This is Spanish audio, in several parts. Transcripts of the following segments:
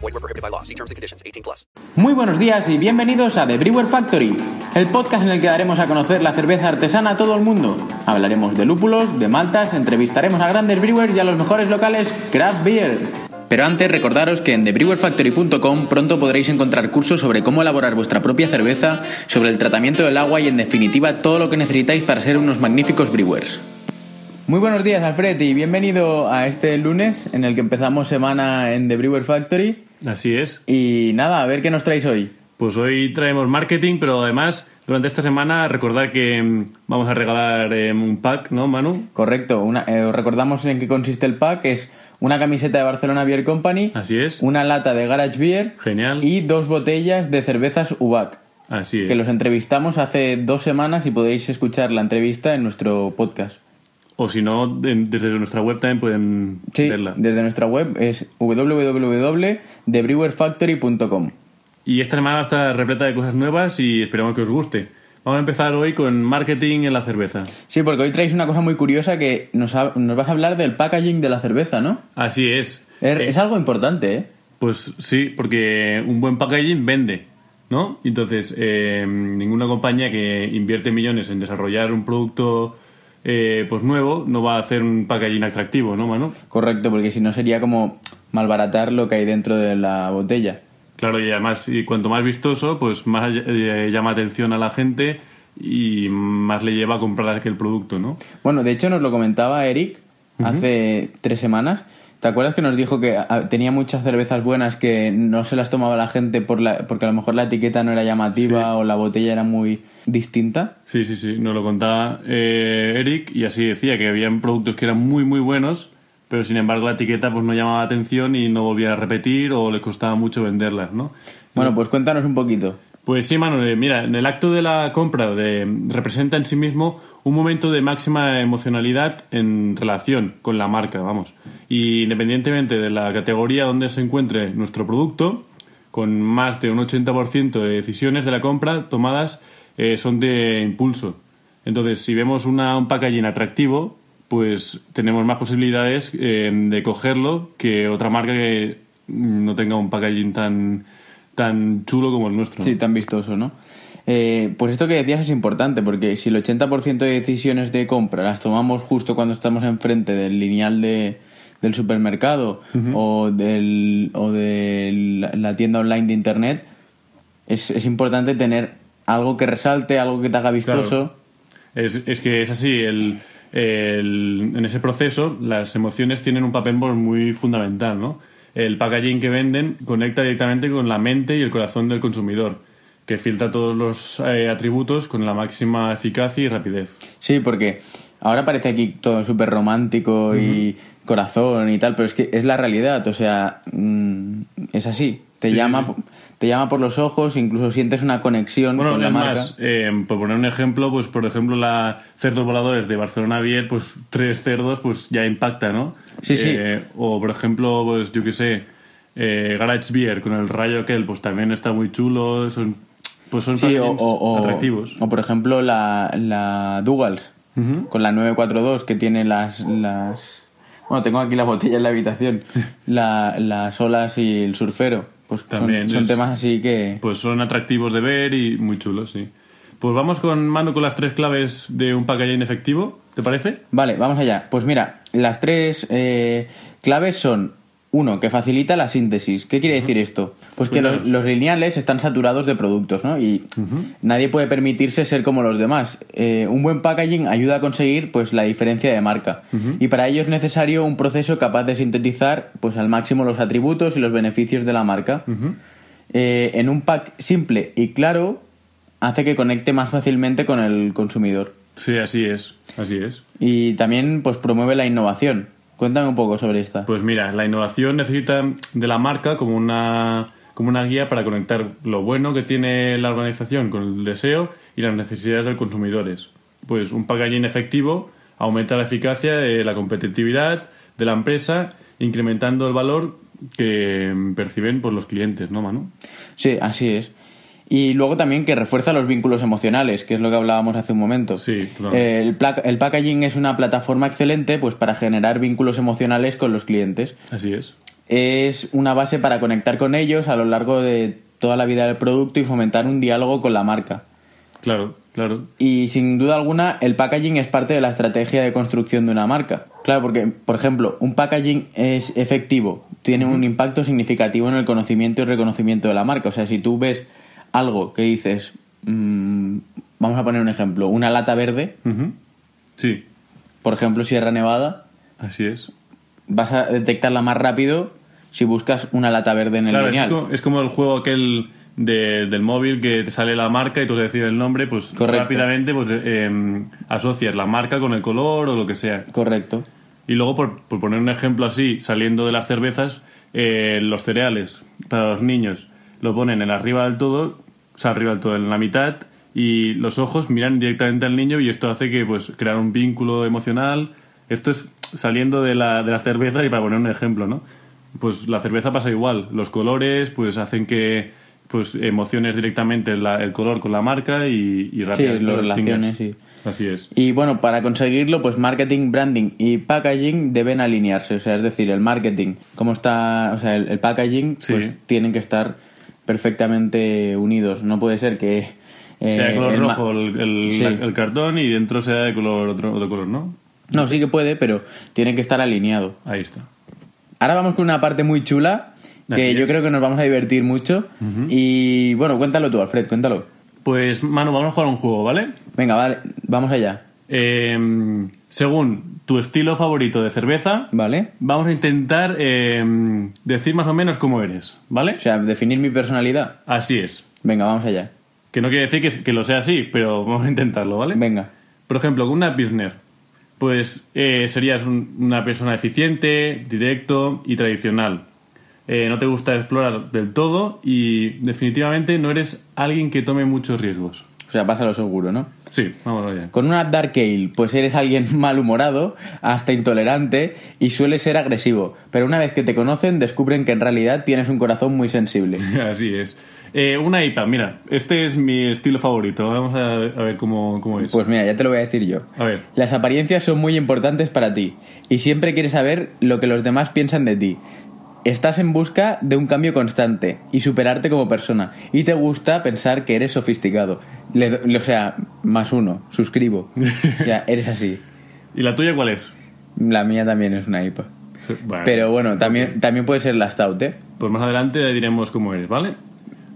Group. Void were prohibited by law. See terms and conditions. 18 plus. Muy buenos días y bienvenidos a The Brewer Factory, el podcast en el que daremos a conocer la cerveza artesana a todo el mundo. Hablaremos de lúpulos, de maltas, entrevistaremos a grandes brewers y a los mejores locales craft beer. Pero antes recordaros que en thebrewerfactory.com pronto podréis encontrar cursos sobre cómo elaborar vuestra propia cerveza, sobre el tratamiento del agua y en definitiva todo lo que necesitáis para ser unos magníficos brewers. Muy buenos días Alfred y bienvenido a este lunes en el que empezamos semana en The Brewer Factory. Así es. Y nada, a ver qué nos traéis hoy. Pues hoy traemos marketing, pero además durante esta semana recordar que mm, vamos a regalar eh, un pack, ¿no, Manu? Correcto, una, eh, os recordamos en qué consiste el pack, es una camiseta de Barcelona Beer Company, Así es. una lata de Garage Beer Genial. y dos botellas de cervezas UBAC, Así es. que los entrevistamos hace dos semanas y podéis escuchar la entrevista en nuestro podcast. O si no, de- desde nuestra web también pueden Sí, verla. desde nuestra web es www.thebrewerfactory.com. Y esta semana va a estar repleta de cosas nuevas y esperamos que os guste. Vamos a empezar hoy con marketing en la cerveza. Sí, porque hoy traéis una cosa muy curiosa que nos, ha- nos vas a hablar del packaging de la cerveza, ¿no? Así es. Es, Eh, es algo importante, ¿eh? Pues sí, porque un buen packaging vende, ¿no? Entonces, eh, ninguna compañía que invierte millones en desarrollar un producto eh, pues nuevo no va a hacer un packaging atractivo, ¿no, Manu? Correcto, porque si no sería como malbaratar lo que hay dentro de la botella. Claro, y además, y cuanto más vistoso, pues más eh, llama atención a la gente y más le lleva a comprar aquel producto, ¿no? Bueno, de hecho nos lo comentaba Eric hace tres semanas. ¿Te acuerdas que nos dijo que ah, tenía muchas cervezas buenas que no se las tomaba la gente por la, porque a lo mejor la etiqueta no era llamativa Sí. o la botella era muy distinta? Sí, sí, sí, nos lo contaba eh, Eric y así decía que habían productos que eran muy, muy buenos, pero sin embargo la etiqueta pues no llamaba atención y no volvía a repetir o les costaba mucho venderlas, ¿no? Bueno, pues cuéntanos un poquito. Pues sí, Manuel, eh, mira, en el acto de la compra de, representa en sí mismo un momento de máxima emocionalidad en relación con la marca, vamos. Y independientemente de la categoría donde se encuentre nuestro producto, con más de un 80% de decisiones de la compra tomadas eh, son de impulso. Entonces, si vemos una, un packaging atractivo, pues tenemos más posibilidades eh, de cogerlo que otra marca que no tenga un packaging tan, tan chulo como el nuestro. Sí, tan vistoso, ¿no? Eh, pues esto que decías es importante, porque si el 80% de decisiones de compra las tomamos justo cuando estamos enfrente del lineal de, del supermercado o, del, o de la, la tienda online de internet, es, es importante tener algo que resalte, algo que te haga vistoso. Claro. Es, es que es así, el, el- en ese proceso las emociones tienen un papel pues, muy fundamental, ¿no? El packaging que venden conecta directamente con la mente y el corazón del consumidor, que filtra todos los eh, atributos con la máxima eficacia y rapidez. Sí, porque ahora parece aquí todo súper romántico y corazón y tal, pero es que es la realidad, o sea, mm, es así. Te Sí, llama, sí, sí. Te llama por los ojos, incluso sientes una conexión Bueno, con la marca. más, eh, por poner un ejemplo, pues por ejemplo la cerdos voladores de Barcelona Beer, pues tres cerdos, pues ya impacta, ¿no? Sí, sí. Eh, o por ejemplo, pues yo qué sé, eh, Garage Beer con el rayo aquel, pues también está muy chulo, son, pues son Sí, o, o- o- atractivos. o, por ejemplo la, la Dougals con la 942 que tiene las, las... Bueno, tengo aquí la botella en la habitación. La- las olas y el surfero. Pues son- También son, es- temas así que... Pues son atractivos de ver y muy chulos, sí. Pues vamos con Manu con las tres claves de un packaging efectivo, ¿te parece? Vale, vamos allá. Pues mira, las tres eh, claves son Uno, que facilita la síntesis. ¿Qué quiere decir esto? Pues que los, los lineales están saturados de productos, ¿no? Y nadie puede permitirse ser como los demás. Eh, un buen packaging ayuda a conseguir pues la diferencia de marca. Y para ello es necesario un proceso capaz de sintetizar pues al máximo los atributos y los beneficios de la marca. Eh, en un pack simple y claro hace que conecte más fácilmente con el consumidor. Sí, así es, así es. Y también pues promueve la innovación. Cuéntame un poco sobre esta. Pues mira, la innovación necesita de la marca como una, como una guía para conectar lo bueno que tiene la organización con el deseo y las necesidades de los consumidores. Pues un packaging efectivo aumenta la eficacia de la competitividad de la empresa, incrementando el valor que perciben por los clientes, ¿no, Manu? Sí, así es. Y luego también que refuerza los vínculos emocionales, que es lo que hablábamos hace un momento. Sí, claro. Eh, el, packaging es una plataforma excelente pues para generar vínculos emocionales con los clientes. Así es. Es una base para conectar con ellos a lo largo de toda la vida del producto y fomentar un diálogo con la marca. Claro, claro. Y sin duda alguna, el packaging es parte de la estrategia de construcción de una marca. Claro, porque, por ejemplo, un packaging es efectivo, tiene un impacto significativo en el conocimiento y reconocimiento de la marca. O sea, si tú ves algo que dices, mm, vamos a poner un ejemplo, una lata verde. Sí, por ejemplo, Sierra Nevada, así es. vas a detectarla más rápido si buscas una lata verde en el Claro, es lineal. como, es como el juego aquel de- del móvil que te sale la marca y tú decides el nombre, pues Correcto. rápidamente pues, eh, asocias la marca con el color o lo que sea. Correcto. Y luego, por, por poner un ejemplo así, saliendo de las cervezas, eh, los cereales para los niños lo ponen en arriba del todo, o sea, arriba del todo, en la mitad, y los ojos miran directamente al niño y esto hace que pues crear un vínculo emocional. Esto es saliendo de la, de la cerveza y para poner un ejemplo, ¿no? Pues la cerveza pasa igual. Los colores pues hacen que pues emociones directamente la- el color con la marca y, y rápidamente lo distingas. relaciones, sí. Así es. Y bueno, para conseguirlo, pues marketing, branding y packaging deben alinearse. O sea, es decir, el marketing, como está, o sea, el, el packaging, Sí. pues tienen que estar perfectamente unidos. No puede ser que... eh, sea de color el rojo el, el- Sí. el cartón y dentro sea de color otro, otro color, ¿no? No, sí que puede, pero tiene que estar alineado. Ahí está. Ahora vamos con una parte muy chula, que yo creo que nos vamos a divertir mucho. Y bueno, cuéntalo tú, Alfred, cuéntalo. Pues, Manu, vamos a jugar un juego, ¿vale? Venga, vale, vamos allá. Eh, según tu estilo favorito de cerveza, ¿Vale? vamos a intentar eh, decir más o menos cómo eres, ¿vale? O sea, definir mi personalidad. Así es. Venga, vamos allá. Que no quiere decir que, que lo sea así, pero vamos a intentarlo, ¿vale? Venga. Por ejemplo, con una Pilsner, pues eh, serías un- una persona eficiente, directo y tradicional. Eh, no te gusta explorar del todo y definitivamente no eres alguien que tome muchos riesgos. O sea, pasa lo seguro, ¿no? Sí, vamos allá. Con una Dark Ale, pues eres alguien malhumorado, hasta intolerante y suele ser agresivo. Pero una vez que te conocen, descubren que en realidad tienes un corazón muy sensible. Así es. Eh, una IPA, mira, este es mi estilo favorito. Vamos a, a ver cómo, cómo es. Pues mira, ya te lo voy a decir yo. A ver. Las apariencias son muy importantes para ti y siempre quieres saber lo que los demás piensan de ti. Estás en busca de un cambio constante y superarte como persona. Y te gusta pensar que eres sofisticado. Le- le- o sea, más uno, suscribo. O sea, eres así. ¿Y la tuya cuál es? La mía también es una IPA. Sí, bueno, Pero bueno, también, también puede ser la Stout, ¿eh? Pues más adelante diremos cómo eres, ¿vale?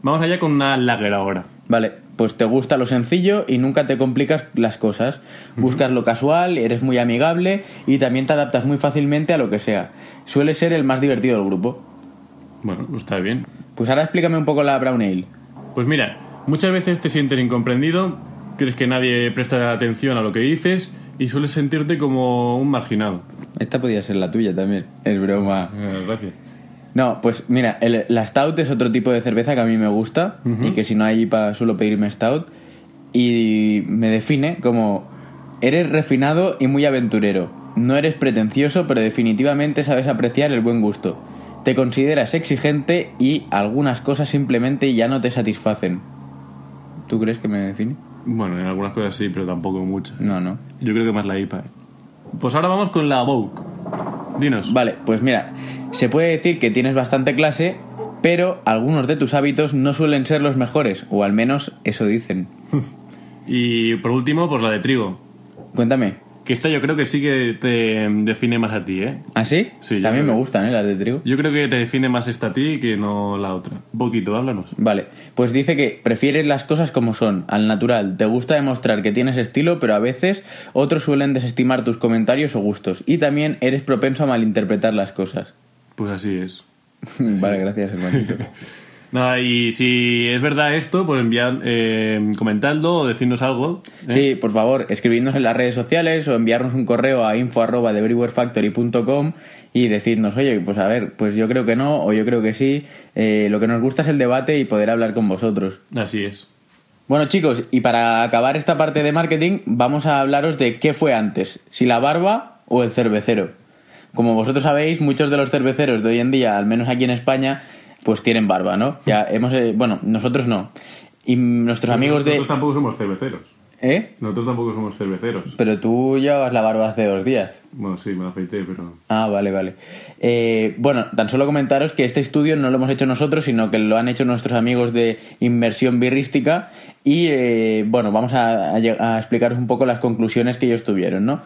Vamos allá con una lager ahora. Vale, pues te gusta lo sencillo y nunca te complicas las cosas. Buscas lo casual, eres muy amigable y también te adaptas muy fácilmente a lo que sea. Suele ser el más divertido del grupo. Bueno, está bien. Pues ahora explícame un poco la Brown Ale. Pues mira, muchas veces te sientes incomprendido, crees que nadie presta atención a lo que dices y sueles sentirte como un marginado. Esta podría ser la tuya también. Es broma. Eh, gracias. No, pues mira, el- la Stout es otro tipo de cerveza que a mí me gusta y que si no hay IPA suelo pedirme Stout y me define como eres refinado y muy aventurero. No eres pretencioso, pero definitivamente sabes apreciar el buen gusto. Te consideras exigente y algunas cosas simplemente ya no te satisfacen. ¿Tú crees que me define? Bueno, en algunas cosas sí, pero tampoco mucho. No, no. Yo creo que más la IPA. ¿eh? Pues ahora vamos con la Vogue. Dinos. Vale, pues mira, se puede decir que tienes bastante clase, pero algunos de tus hábitos no suelen ser los mejores, o al menos eso dicen. Y por último, pues la de trigo. Cuéntame. Que esta yo creo que sí que te define más a ti, ¿eh? ¿Ah, sí? Sí, También me gustan, ¿eh? Las de trigo. Yo creo que te define más esta a ti que no la otra. Un poquito, háblanos. Vale, pues dice que prefieres las cosas como son, al natural. Te gusta demostrar que tienes estilo, pero a veces otros suelen desestimar tus comentarios o gustos. Y también eres propenso a malinterpretar las cosas. Pues así es. vale, gracias, hermanito. Nada, y si es verdad esto, pues enviad, eh, comentadlo o decirnos algo. ¿eh? Sí, por favor, escribidnos en las redes sociales o enviarnos un correo a info arroba y decirnos, oye, pues a ver, pues yo creo que no o yo creo que sí. Eh, lo que nos gusta es el debate y poder hablar con vosotros. Así es. Bueno chicos, y para acabar esta parte de marketing, vamos a hablaros de qué fue antes, si la barba o el cervecero. Como vosotros sabéis, muchos de los cerveceros de hoy en día, al menos aquí en España, pues tienen barba, ¿no? Ya hemos, eh, bueno, nosotros no. Y nuestros amigos de... Nosotros tampoco somos cerveceros. ¿Eh? Nosotros tampoco somos cerveceros. Pero tú llevabas la barba hace dos días. Bueno, sí, me la afeité, pero... Ah, vale, vale. Eh, bueno, tan solo comentaros que este estudio no lo hemos hecho nosotros, sino que lo han hecho nuestros amigos de Inmersión Birrística y, eh, bueno, vamos a, a lle- a explicaros un poco las conclusiones que ellos tuvieron, ¿no?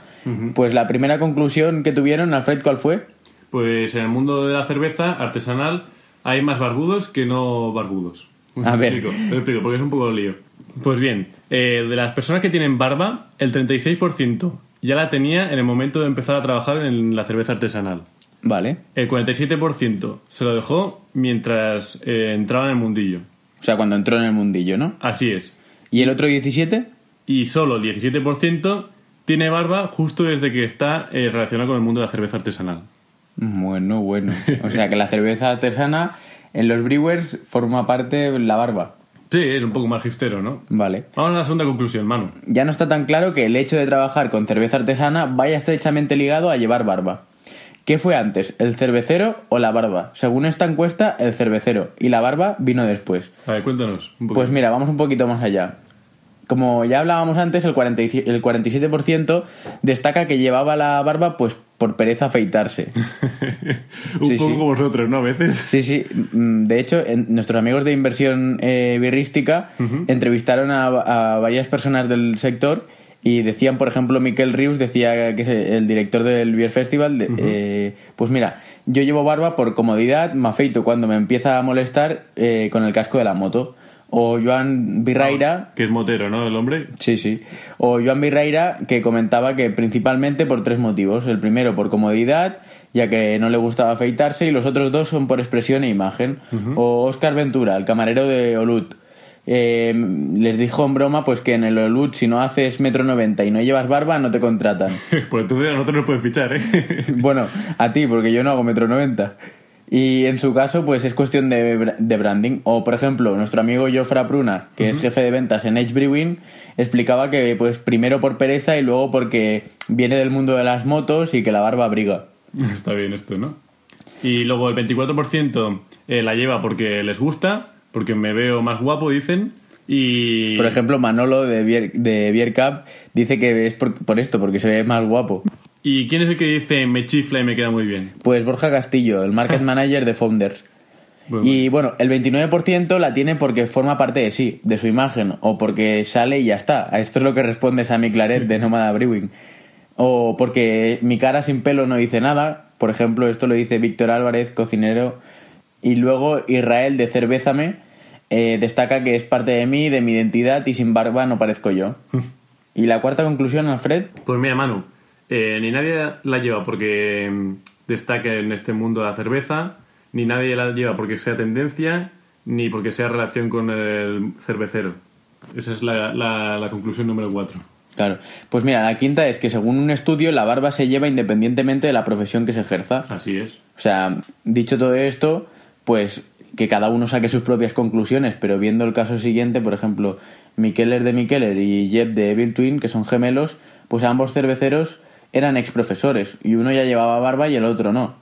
Pues la primera conclusión que tuvieron, Alfred, ¿cuál fue? Pues en el mundo de la cerveza artesanal hay más barbudos que no barbudos. A Te ver. explico, te explico, porque es un poco lío. Pues bien, eh, de las personas que tienen barba, el 36% ya la tenía en el momento de empezar a trabajar en la cerveza artesanal. Vale. El 47% se lo dejó mientras eh, entraba en el mundillo. O sea, cuando entró en el mundillo, ¿no? Así es. ¿Y el otro 17? Y solo el 17% tiene barba justo desde que está eh, relacionado con el mundo de la cerveza artesanal. Bueno, bueno. O sea, que la cerveza artesana en los brewers forma parte la barba. Sí, es un poco más hipstero, ¿no? Vale. Vamos a la segunda conclusión, Manu. ya no está tan claro que el hecho de trabajar con cerveza artesana vaya estrechamente ligado a llevar barba. ¿Qué fue antes, el cervecero o la barba? Según esta encuesta, el cervecero y la barba vino después. A ver, cuéntanos. Un poquito. Pues mira, vamos un poquito más allá. Como ya hablábamos antes, el, 40 y- el 47% destaca que llevaba la barba pues por pereza afeitarse. un sí, poco sí. como vosotros, ¿no? A veces. Sí, sí. Mm, De hecho, en- nuestros amigos de inversión eh, birrística entrevistaron a, a varias personas del sector y decían, por ejemplo, Miquel Rius decía que es el director del Beer Festival, de- eh, pues mira, yo llevo barba por comodidad, me afeito cuando me empieza a molestar eh, con el casco de la moto. O Joan Virreira, Que es motero, ¿no? El hombre. Sí, sí. O Joan Virreira, que comentaba que principalmente por tres motivos. El primero por comodidad, ya que no le gustaba afeitarse, y los otros dos son por expresión e imagen. O Óscar Ventura, el camarero de Olut. Eh, les dijo en broma pues que en el Olut si no haces metro noventa y no llevas barba no te contratan. Pues entonces a nosotros nos pueden fichar, ¿eh? bueno, a ti, porque yo no hago metro noventa. Y en su caso, pues es cuestión de, de branding. O, por ejemplo, nuestro amigo Jofra Pruna, que es jefe de ventas en Edge Brewing, explicaba que, pues, primero por pereza y luego porque viene del mundo de las motos y que la barba abriga. Está bien esto, ¿no? Y luego el 24% eh, la lleva porque les gusta, porque me veo más guapo, dicen. Y. Por ejemplo, Manolo de Beer, de Beer Cup dice que es por, por esto, porque se ve más guapo. ¿Y quién es el que dice me chifla y me queda muy bien? Pues Borja Castillo, el market manager de Founders. Bueno, Y bueno, el 29% la tiene porque forma parte de sí, de su imagen, o porque sale y ya está. A esto es lo que responde Sammy Claret de Nómada Brewing. O porque mi cara sin pelo no dice nada. Por ejemplo, esto lo dice Víctor Álvarez, cocinero. Y luego Israel de Cervézame eh, destaca que es parte de mí, de mi identidad y sin barba no parezco yo. y la cuarta conclusión, Alfred. Pues mira, Manu, eh, ni nadie la lleva porque mm, destaque en este mundo de la cerveza, ni nadie la lleva porque sea tendencia, ni porque sea relación con el cervecero. Esa es la, la- la conclusión número 4. Claro. Pues mira, la quinta es que según un estudio la barba se lleva independientemente de la profesión que se ejerza. Así es. O sea, dicho todo esto, pues que cada uno saque sus propias conclusiones, pero viendo el caso siguiente, por ejemplo, Mikeller de Mikeller y Jeb de Evil Twin, que son gemelos, pues ambos cerveceros eran ex profesores y uno ya llevaba barba y el otro no.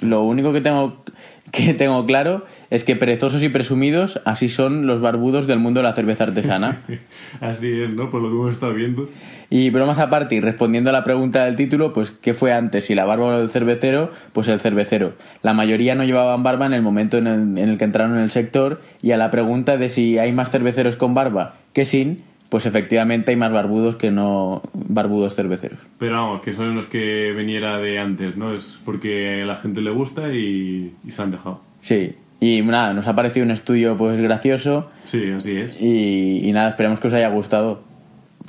Lo único que tengo que tengo claro es que perezosos y presumidos así son los barbudos del mundo de la cerveza artesana. Así es, ¿no? Por lo que hemos estado viendo. Y bromas aparte, y respondiendo a la pregunta del título, pues ¿qué fue antes? Si la barba o el cervecero, pues el cervecero. La mayoría no llevaban barba en el momento en el, en el que entraron en el sector, y a la pregunta de si hay más cerveceros con barba que sin, pues efectivamente hay más barbudos que no barbudos cerveceros. Pero vamos, que son los que veniera de antes, ¿no? Es porque a la gente le gusta y, y se han dejado. Sí, y nada, nos ha parecido un estudio pues gracioso Sí, así es. y, y nada, esperemos que os haya gustado.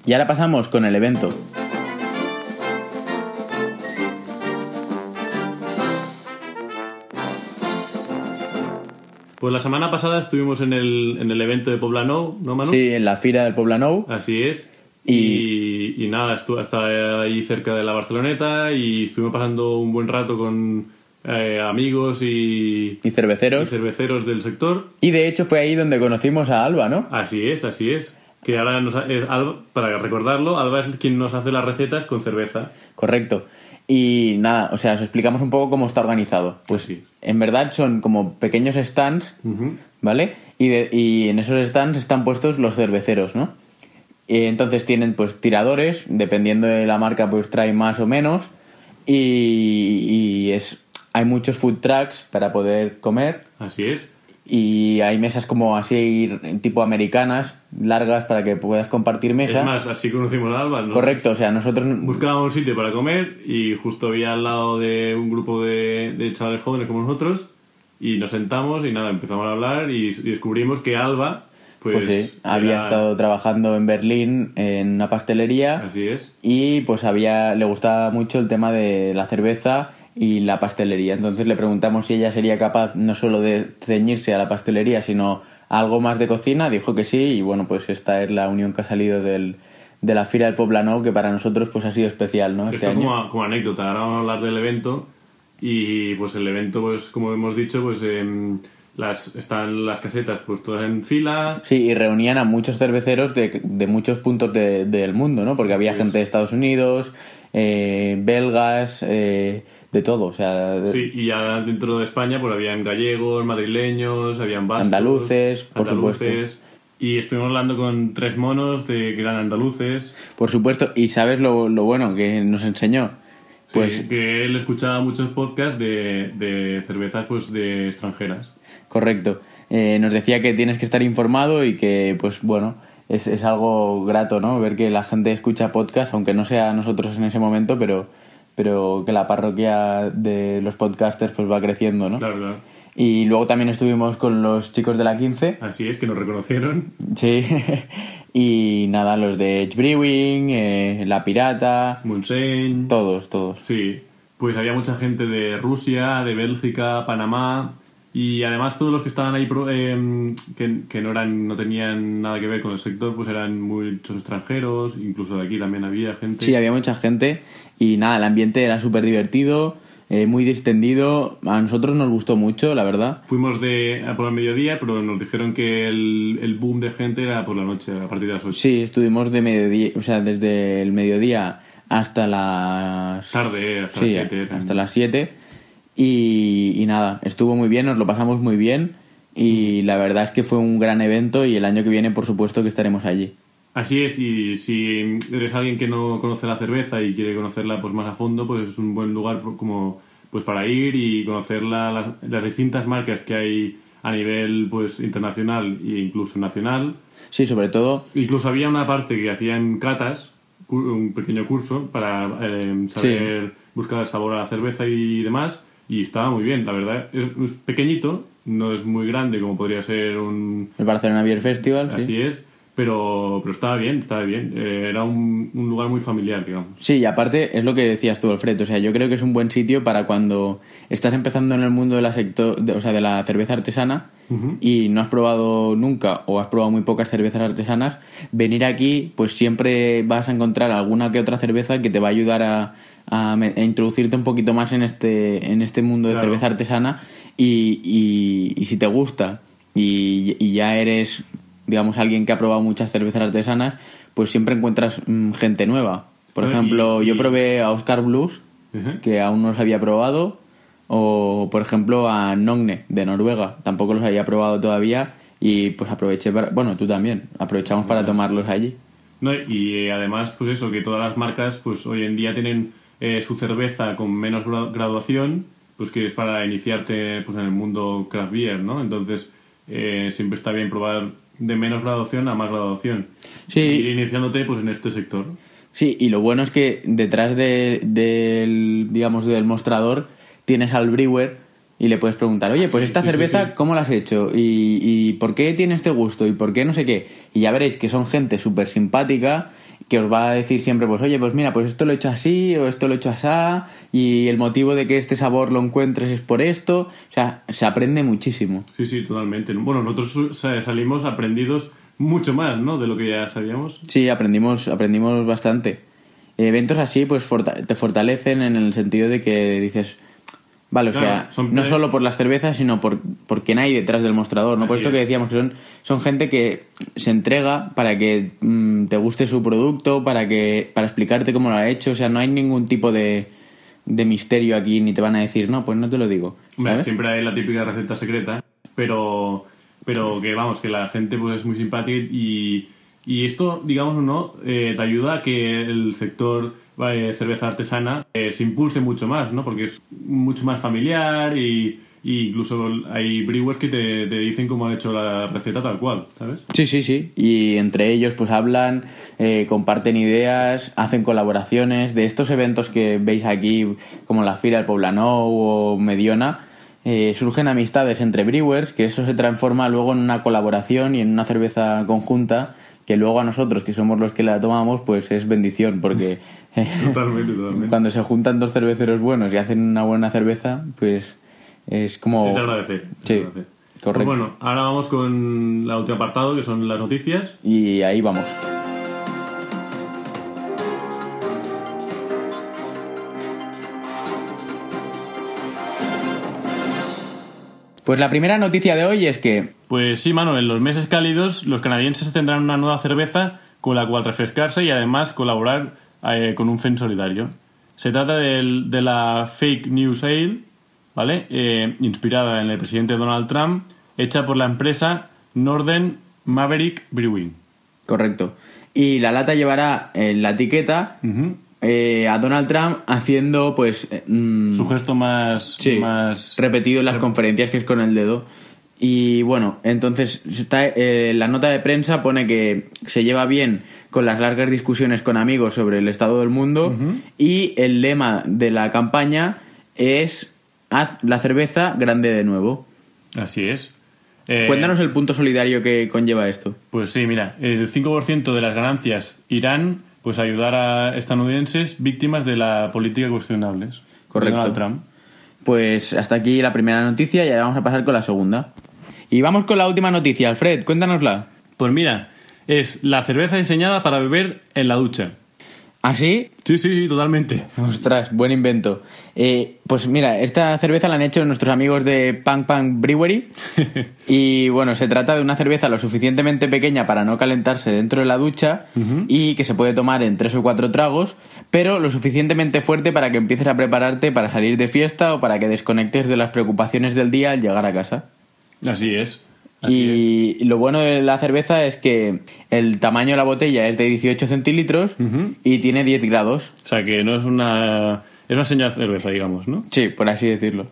Y ahora pasamos con el evento. Pues la semana pasada estuvimos en el, en el evento de Poblenou, ¿no, Manu? Sí, en la Fira del Poblenou. Así es. Y- Y, y nada, estuve hasta ahí cerca de la Barceloneta y estuvimos pasando un buen rato con eh, amigos y, y y cerveceros. cerveceros del sector. Y de hecho fue ahí donde conocimos a Alba, ¿no? Así es, así es. Que ahora nos ha- es Alba- para recordarlo, Alba es quien nos hace las recetas con cerveza. Correcto. Y nada, o sea, os explicamos un poco cómo está organizado. Pues Sí. en verdad son como pequeños stands, ¿vale? Y, de- y en esos stands están puestos los cerveceros, ¿no? Y entonces tienen pues tiradores, dependiendo de la marca pues trae más o menos. Y, y es hay muchos food trucks para poder comer. Así es. Y hay mesas como así tipo americanas, largas para que puedas compartir mesa. Es más, así conocimos a Alba. ¿no? Correcto, o sea, nosotros Buscábamos un sitio para comer y justo había al lado de un grupo de, de chavales jóvenes como nosotros y nos sentamos y nada, empezamos a hablar y, y descubrimos que Alba, pues, Pues sí, había estado trabajando en Berlín en una pastelería Así es. y pues había le gustaba mucho el tema de la cerveza y la pastelería. Entonces le preguntamos si ella sería capaz no solo de ceñirse a la pastelería, sino a algo más de cocina. Dijo que sí y bueno, pues esta es la unión que ha salido del, de la Fira del Poblenou que para nosotros pues ha sido especial, ¿no? Este Esto año. como, como anécdota, ahora vamos a hablar del evento y pues el evento, pues como hemos dicho, pues em, las, están las casetas pues todas en fila, Sí, y reunían a muchos cerveceros de, de muchos puntos de- del mundo, ¿no? Porque había Sí. gente de Estados Unidos, eh, belgas, eh, de todo, o sea, de- Sí, y ya dentro de España pues habían gallegos, madrileños, habían vascos, Andaluces, por andaluces, Y estuvimos hablando con tres monos de que eran andaluces. por supuesto. Y sabes lo, lo bueno que nos enseñó, pues Sí, que él escuchaba muchos podcasts de, de cervezas pues de extranjeras. correcto. Eh, nos decía que tienes que estar informado y que, pues bueno, es, es algo grato, ¿no? Ver que la gente escucha podcast, aunque no sea nosotros en ese momento, pero, pero que la parroquia de los podcasters pues va creciendo, ¿no? Claro, claro. Y luego también estuvimos con los chicos de la 15. Así es, que nos reconocieron. Sí. y nada, los de Edge Brewing, eh, La Pirata, Montseny. todos, todos. Sí, pues había mucha gente de Rusia, de Bélgica, Panamá y además todos los que estaban ahí em, que, que no eran no tenían nada que ver con el sector, pues eran muchos extranjeros, incluso de aquí también había gente. Sí, había mucha gente y nada, el ambiente era súper divertido, eh, muy distendido. A nosotros nos gustó mucho, la verdad. Fuimos de a por el mediodía, pero nos dijeron que el, el boom de gente era por la noche, a partir de las 8. Sí, estuvimos de mediodía, o sea, desde el mediodía hasta las... Tarde, hasta sí, las 7. hasta las 7. Y, y nada, estuvo muy bien, nos lo pasamos muy bien. Y la verdad es que fue un gran evento y el año que viene, por supuesto, que estaremos allí. Así es, y si eres alguien que no conoce la cerveza y quiere conocerla pues más a fondo, pues es un buen lugar como pues para ir y conocer la- las, las distintas marcas que hay a nivel pues internacional e incluso nacional. Sí, sobre todo Incluso había una parte que hacían catas, un pequeño curso para eh, saber buscar el sabor a la cerveza y demás, y estaba muy bien, la verdad. Es, pequeñito, no es muy grande como podría ser un, el Barcelona Beer Festival. sí. Así es, pero, pero estaba bien, estaba bien. Eh, era un, un lugar muy familiar, digamos. Sí, y aparte es lo que decías tú, Alfredo. O sea, yo creo que es un buen sitio para cuando estás empezando en el mundo de la, sector, de, o sea, de la cerveza artesana y no has probado nunca o has probado muy pocas cervezas artesanas. Venir aquí, pues siempre vas a encontrar alguna que otra cerveza que te va a ayudar a, a introducirte un poquito más en este, en este mundo de Claro. cerveza artesana. Y, y- y si te gusta y, y ya eres, digamos, alguien que ha probado muchas cervezas artesanas, pues siempre encuentras mm, gente nueva. Por ejemplo, yo probé a Oscar Blues, que aún no los había probado, o por ejemplo a Nogne de Noruega, tampoco los había probado todavía y pues aproveché para, bueno, tú también, aprovechamos para tomarlos allí. No, y eh, además, pues eso, que todas las marcas, pues hoy en día tienen eh, su cerveza con menos gra- graduación, pues que es para iniciarte pues en el mundo craft beer, ¿no? Entonces, eh, siempre está bien probar de menos graduación a más graduación. Sí. Ir iniciándote pues en este sector. Sí, y lo bueno es que detrás de- del, digamos, del mostrador tienes al brewer y le puedes preguntar, oye, pues esta sí, sí, cerveza, sí. ¿cómo la has hecho? ¿Y, y por qué tiene este gusto? ¿Y por qué no sé qué? Y ya veréis que son gente súper simpática que os va a decir siempre, pues oye, pues mira, pues esto lo he hecho así o esto lo he hecho así y el motivo de que este sabor lo encuentres es por esto. O sea, se aprende muchísimo. Sí, sí, totalmente. Bueno, nosotros sa- salimos aprendidos mucho más, ¿no? De lo que ya sabíamos. Sí, aprendimos, aprendimos bastante. Eventos así, pues te fortalecen en el sentido de que dices, vale, o sea, son- no solo por las cervezas, sino por, por quién hay detrás del mostrador, ¿no? Por Así esto que decíamos, que son, son gente que se entrega para que mm, te guste su producto, para que para explicarte cómo lo ha hecho, o sea, no hay ningún tipo de, de misterio aquí, ni te van a decir, no, pues no te lo digo. Siempre hay la típica receta secreta, pero, pero que vamos, que la gente pues es muy simpática y, y esto, digamos o no, eh, te ayuda a que el sector eh, cerveza artesana eh, se impulse mucho más, ¿no? Porque es mucho más familiar y, y incluso hay brewers que te, te dicen cómo han hecho la receta tal cual, ¿sabes? Sí, sí, sí. Y entre ellos pues hablan, eh, comparten ideas, hacen colaboraciones. De estos eventos que veis aquí, como la Fira del Poblenou o Mediona, eh, surgen amistades entre brewers, que eso se transforma luego en una colaboración y en una cerveza conjunta, que luego a nosotros, que somos los que la tomamos, pues es bendición, porque Totalmente, totalmente. cuando se juntan dos cerveceros buenos y hacen una buena cerveza, pues es como... Es de agradecer. es Sí, agradecer. correcto. Pues bueno, ahora vamos con el último apartado, que son las noticias. Y ahí vamos. Pues la primera noticia de hoy es que Pues sí, mano, en los meses cálidos los canadienses tendrán una nueva cerveza con la cual refrescarse y además colaborar eh, con un FEN solidario. Se trata del- de la Fake News Ale, ¿vale? Eh, inspirada en el presidente Donald Trump, hecha por la empresa Northern Maverick Brewing. Correcto. Y la lata llevará en la etiqueta eh, a Donald Trump haciendo, pues. eh, mm, Su gesto más... sí, más repetido en las conferencias, que es con el dedo. Y bueno, entonces está, eh, la nota de prensa pone que se lleva bien con las largas discusiones con amigos sobre el estado del mundo y el lema de la campaña es haz la cerveza grande de nuevo. Así es. Eh, Cuéntanos el punto solidario que conlleva esto. Pues sí, mira, el 5% de las ganancias irán pues a ayudar a estadounidenses víctimas de la política cuestionables. Correcto. Donald Trump. Pues hasta aquí la primera noticia y ahora vamos a pasar con la segunda. Y vamos con la última noticia, Alfred, cuéntanosla. Pues mira, es la cerveza diseñada para beber en la ducha. ¿Así? Sí, sí, sí, totalmente. Ostras, buen invento. Eh, pues mira, esta cerveza la han hecho nuestros amigos de Punk Punk Brewery. y bueno, se trata de una cerveza lo suficientemente pequeña para no calentarse dentro de la ducha y que se puede tomar en tres o cuatro tragos, pero lo suficientemente fuerte para que empieces a prepararte para salir de fiesta o para que desconectes de las preocupaciones del día al llegar a casa. Así es. Así es. Y lo bueno de la cerveza es que el tamaño de la botella es de 18 centilitros y tiene 10 grados. O sea que no es una... Es una señal de cerveza, digamos, ¿no? Sí, por así decirlo.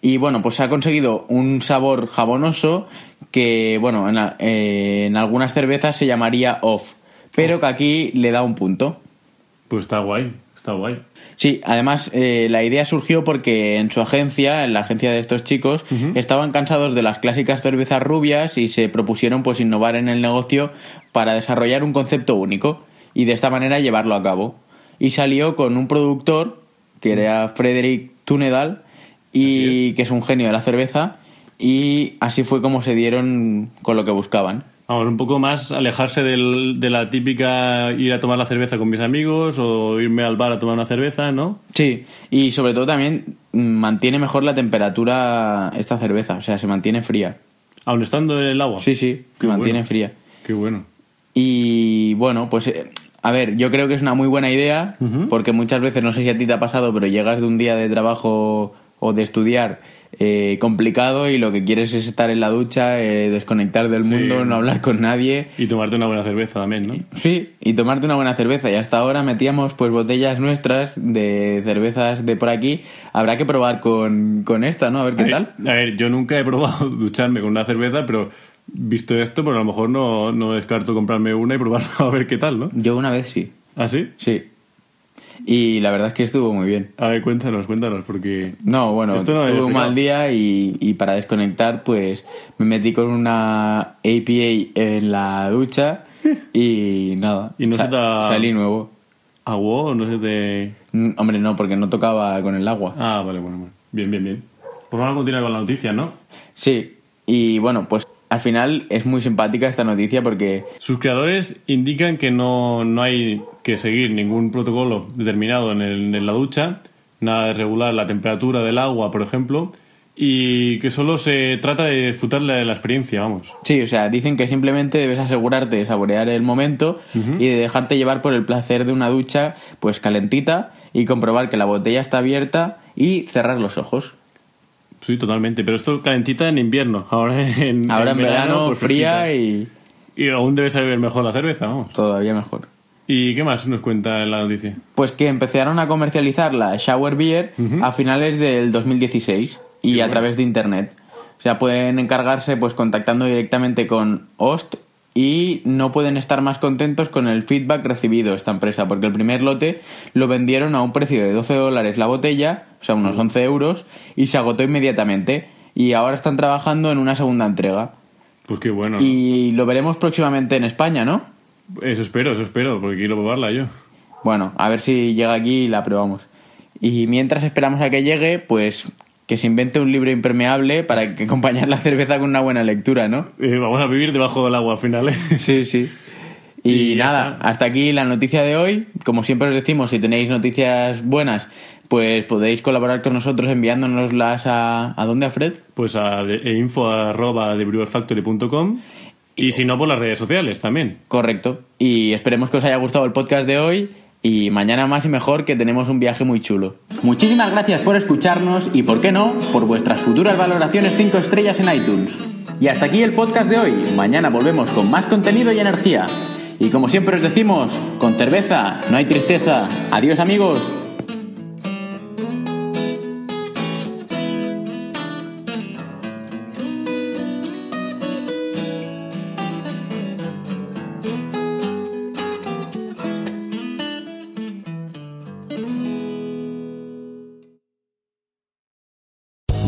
Y bueno, pues se ha conseguido un sabor jabonoso que, bueno, en, la- eh, en algunas cervezas se llamaría off, pero que aquí le da un punto. Pues está guay, está guay. Sí, además eh, la idea surgió porque en su agencia, en la agencia de estos chicos, estaban cansados de las clásicas cervezas rubias y se propusieron pues innovar en el negocio para desarrollar un concepto único y de esta manera llevarlo a cabo. Y salió con un productor que era Frederick Tunedal y que es un genio de la cerveza y así fue como se dieron con lo que buscaban. Vamos, un poco más alejarse del- de la típica ir a tomar la cerveza con mis amigos o irme al bar a tomar una cerveza, ¿no? Sí, y sobre todo también mm, mantiene mejor la temperatura esta cerveza, o sea, se mantiene fría. Aun estando en el agua. Sí, sí, Qué mantiene bueno. fría. Qué bueno. Y bueno, pues eh, a ver, yo creo que es una muy buena idea, porque muchas veces, no sé si a ti te ha pasado, pero llegas de un día de trabajo o de estudiar eh, complicado y lo que quieres es estar en la ducha, eh, desconectar del mundo, no hablar con nadie. Y tomarte una buena cerveza también, ¿no? Sí, y tomarte una buena cerveza. Y hasta ahora metíamos pues botellas nuestras de cervezas de por aquí. Habrá que probar con, con esta, ¿no? A ver qué A ver, tal. A ver, yo nunca he probado ducharme con una cerveza, pero visto esto, pues a lo mejor no, no descarto comprarme una y probarla a ver qué tal, ¿no? Yo una vez sí. ¿Ah, sí? Sí. Y la verdad es que estuvo muy bien. A ver, cuéntanos, cuéntanos, porque... No, bueno, no tuve un mal día y, y para desconectar, pues me metí con una APA en la ducha y nada. Y no se te Salí nuevo. ¿Agua o no se te...? Hombre, no, porque no tocaba con el agua. Ah, vale, bueno, bueno. Bien, bien, bien. Pues vamos a continuar con la noticia, ¿no? Sí, y bueno, pues al final es muy simpática esta noticia porque Sus creadores indican que no, no hay que seguir ningún protocolo determinado en, el- en la ducha, nada de regular la temperatura del agua, por ejemplo, y que solo se trata de disfrutar la, la experiencia, vamos. Sí, o sea, dicen que simplemente debes asegurarte de saborear el momento y de dejarte llevar por el placer de una ducha, pues calentita, y comprobar que la botella está abierta y cerrar los ojos. Sí, totalmente. Pero esto calentita en invierno. Ahora en, Ahora en verano, pues, fría y Y aún debe saber mejor la cerveza, vamos. todavía mejor. ¿Y qué más nos cuenta en la noticia? Pues que empezaron a comercializar la Shower Beer a finales del 2016 y a través de internet. O sea, pueden encargarse pues contactando directamente con Host y no pueden estar más contentos con el feedback recibido esta empresa, porque el primer lote lo vendieron a un precio de 12 dólares la botella, o sea, unos 11 euros, y se agotó inmediatamente. Y ahora están trabajando en una segunda entrega. Pues qué bueno. Y lo veremos próximamente en España, ¿no? Eso espero, eso espero, porque quiero probarla yo. Bueno, a ver si llega aquí y la probamos. Y mientras esperamos a que llegue, pues que se invente un libro impermeable para que acompañar la cerveza con una buena lectura, ¿no? Eh, vamos a vivir debajo del agua al final, ¿eh? Sí, sí. Y, nada, está. hasta aquí la noticia de hoy. Como siempre os decimos, si tenéis noticias buenas, pues podéis colaborar con nosotros enviándonoslas a... ¿A dónde, a Fred? Pues a de- e info arroba de brewerfactory.com y si no por las redes sociales también. Correcto. Y esperemos que os haya gustado el podcast de hoy y mañana más y mejor que tenemos un viaje muy chulo. Muchísimas gracias por escucharnos y, por qué no, por vuestras futuras valoraciones 5 estrellas en iTunes. Y hasta aquí el podcast de hoy. Mañana volvemos con más contenido y energía. Y como siempre os decimos, con cerveza no hay tristeza. Adiós amigos.